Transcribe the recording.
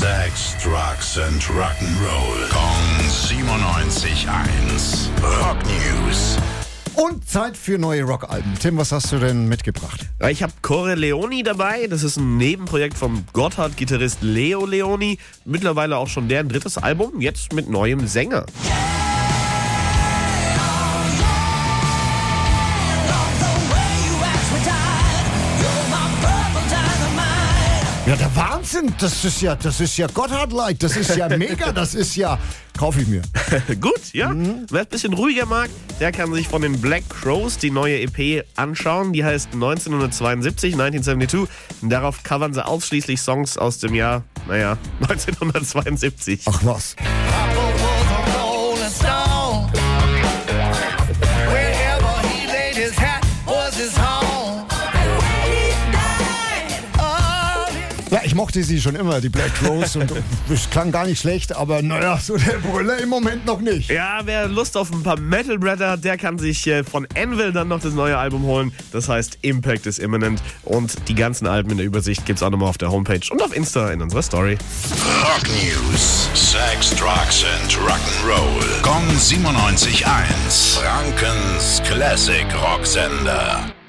Sex, Drugs and Rock'n'Roll. Kong 97.1. Rock News. Und Zeit für neue Rockalben. Tim, was hast du denn mitgebracht? Ich habe Core Leoni dabei. Das ist ein Nebenprojekt vom Gotthard-Gitarrist Leo Leoni. Mittlerweile auch schon deren drittes Album, jetzt mit neuem Sänger. Ja, der Wahnsinn. Das ist ja, das ist ja Gotthard-like. Das ist ja mega. Das ist ja, kaufe ich mir. Gut, ja. Wer es ein bisschen ruhiger mag, der kann sich von den Black Crows die neue EP anschauen. Die heißt 1972, 1972. Und darauf covern sie ausschließlich Songs aus dem Jahr, naja, 1972. Ach was Ja, ich mochte sie schon immer, die Black Rose. und es klang gar nicht schlecht, aber naja, so der Brüller im Moment noch nicht. Ja, wer Lust auf ein paar Metal Bretter hat, der kann sich äh, von Anvil dann noch das neue Album holen. Das heißt Impact is Imminent. Und die ganzen Alben in der Übersicht gibt's auch nochmal auf der Homepage und auf Insta in unserer Story. Rock News. Sex, Drugs and Rock'n'Roll. Kong 97.1. Frankens Classic Rocksender.